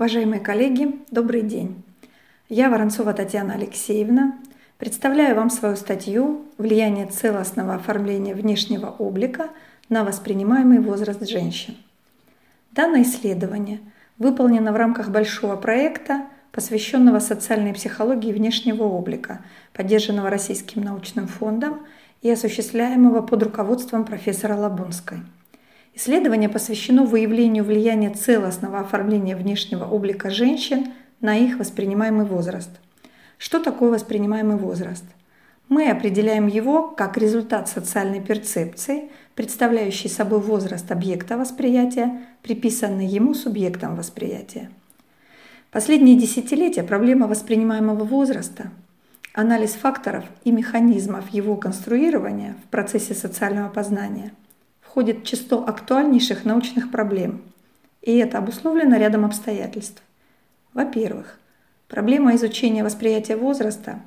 Уважаемые коллеги, добрый день. Я Воронцова Татьяна Алексеевна. Представляю вам свою статью «Влияние целостного оформления внешнего облика на воспринимаемый возраст женщин». Данное исследование выполнено в рамках большого проекта, посвященного социальной психологии внешнего облика, поддержанного Российским научным фондом и осуществляемого под руководством профессора Лабунской – Исследование посвящено выявлению влияния целостного оформления внешнего облика женщин на их воспринимаемый возраст. Что такое воспринимаемый возраст? Мы определяем его как результат социальной перцепции, представляющей собой возраст объекта восприятия, приписанный ему субъектом восприятия. Последние десятилетия проблема воспринимаемого возраста, анализ факторов и механизмов его конструирования в процессе социального познания – входит в число актуальнейших научных проблем, и это обусловлено рядом обстоятельств. Во-первых, проблема изучения восприятия возраста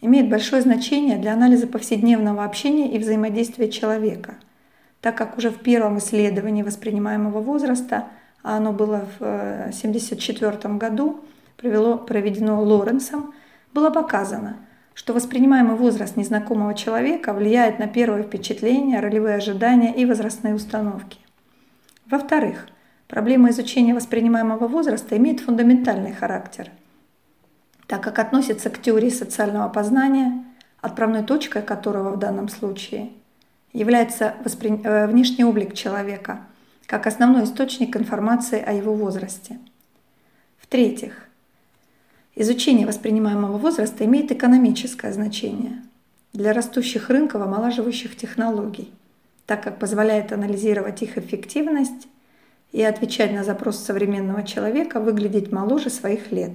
имеет большое значение для анализа повседневного общения и взаимодействия человека, так как уже в первом исследовании воспринимаемого возраста, а оно было в 1974 э, году, провело, проведено Лоренсом, было показано – что воспринимаемый возраст незнакомого человека влияет на первое впечатление, ролевые ожидания и возрастные установки. Во-вторых, проблема изучения воспринимаемого возраста имеет фундаментальный характер, так как относится к теории социального познания, отправной точкой которого в данном случае является воспри... Э, внешний облик человека, как основной источник информации о его возрасте. В-третьих, Изучение воспринимаемого возраста имеет экономическое значение для растущих рынков омолаживающих технологий, так как позволяет анализировать их эффективность и отвечать на запрос современного человека выглядеть моложе своих лет.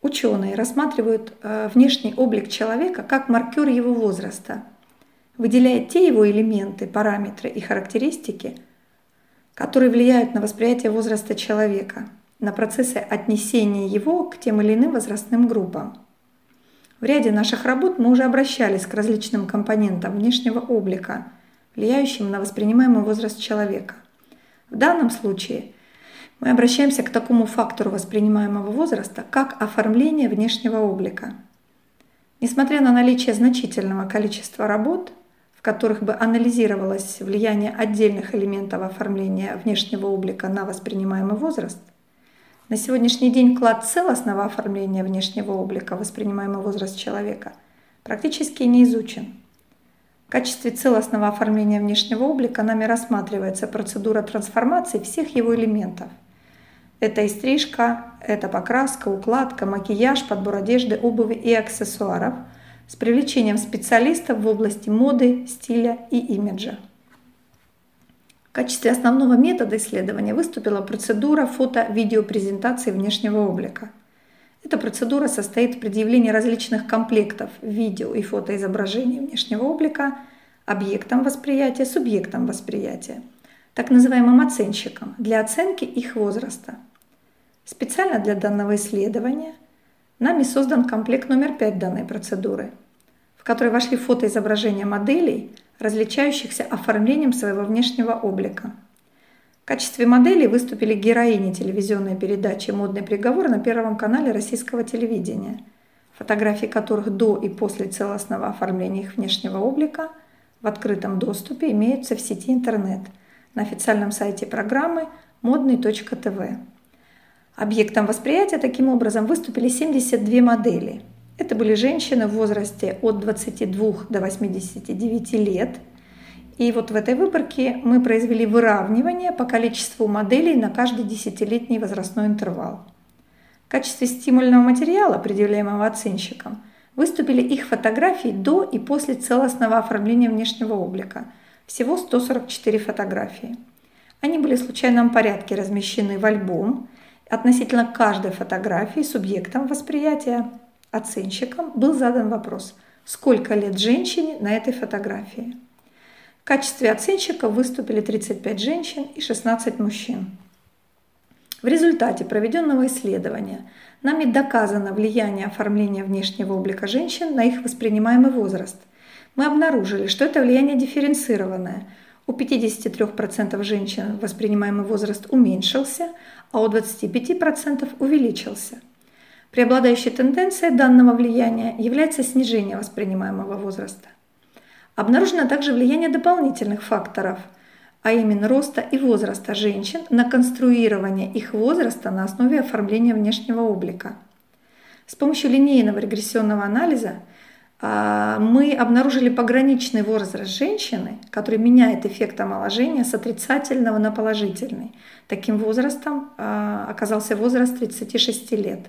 Ученые рассматривают э, внешний облик человека как маркер его возраста, выделяя те его элементы, параметры и характеристики, которые влияют на восприятие возраста человека – на процессы отнесения его к тем или иным возрастным группам. В ряде наших работ мы уже обращались к различным компонентам внешнего облика, влияющим на воспринимаемый возраст человека. В данном случае мы обращаемся к такому фактору воспринимаемого возраста, как оформление внешнего облика. Несмотря на наличие значительного количества работ, в которых бы анализировалось влияние отдельных элементов оформления внешнего облика на воспринимаемый возраст, на сегодняшний день клад целостного оформления внешнего облика, воспринимаемый возраст человека, практически не изучен. В качестве целостного оформления внешнего облика нами рассматривается процедура трансформации всех его элементов. Это и стрижка, это покраска, укладка, макияж, подбор одежды, обуви и аксессуаров с привлечением специалистов в области моды, стиля и имиджа. В качестве основного метода исследования выступила процедура фото-видеопрезентации внешнего облика. Эта процедура состоит в предъявлении различных комплектов видео и фотоизображений внешнего облика объектам восприятия, субъектам восприятия, так называемым оценщикам, для оценки их возраста. Специально для данного исследования нами создан комплект номер 5 данной процедуры, в который вошли фотоизображения моделей, различающихся оформлением своего внешнего облика. В качестве моделей выступили героини телевизионной передачи «Модный приговор» на Первом канале российского телевидения, фотографии которых до и после целостного оформления их внешнего облика в открытом доступе имеются в сети интернет на официальном сайте программы модный.тв. Объектом восприятия таким образом выступили 72 модели – это были женщины в возрасте от 22 до 89 лет. И вот в этой выборке мы произвели выравнивание по количеству моделей на каждый десятилетний возрастной интервал. В качестве стимульного материала, предъявляемого оценщикам, выступили их фотографии до и после целостного оформления внешнего облика. Всего 144 фотографии. Они были в случайном порядке размещены в альбом. Относительно каждой фотографии субъектом восприятия оценщикам был задан вопрос, сколько лет женщине на этой фотографии. В качестве оценщиков выступили 35 женщин и 16 мужчин. В результате проведенного исследования нами доказано влияние оформления внешнего облика женщин на их воспринимаемый возраст. Мы обнаружили, что это влияние дифференцированное, У 53% женщин воспринимаемый возраст уменьшился, а у 25% увеличился. Преобладающей тенденцией данного влияния является снижение воспринимаемого возраста. Обнаружено также влияние дополнительных факторов, а именно роста и возраста женщин на конструирование их возраста на основе оформления внешнего облика. С помощью линейного регрессионного анализа а, мы обнаружили пограничный возраст женщины, который меняет эффект омоложения с отрицательного на положительный. Таким возрастом а, оказался возраст 36 лет.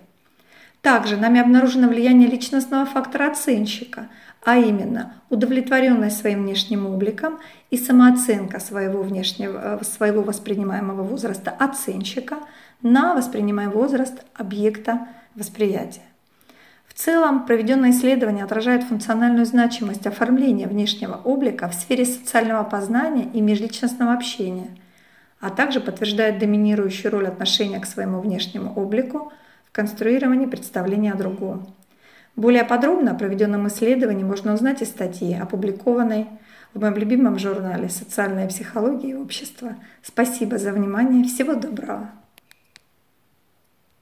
Также нами обнаружено влияние личностного фактора оценщика, а именно удовлетворенность своим внешним обликом и самооценка своего, внешнего, э, своего воспринимаемого возраста оценщика на воспринимаемый возраст объекта восприятия. В целом, проведенное исследование отражает функциональную значимость оформления внешнего облика в сфере социального познания и межличностного общения, а также подтверждает доминирующую роль отношения к своему внешнему облику конструировании представления о другом. Более подробно о проведенном исследовании можно узнать из статьи, опубликованной в моем любимом журнале «Социальная психология и общество». Спасибо за внимание. Всего доброго.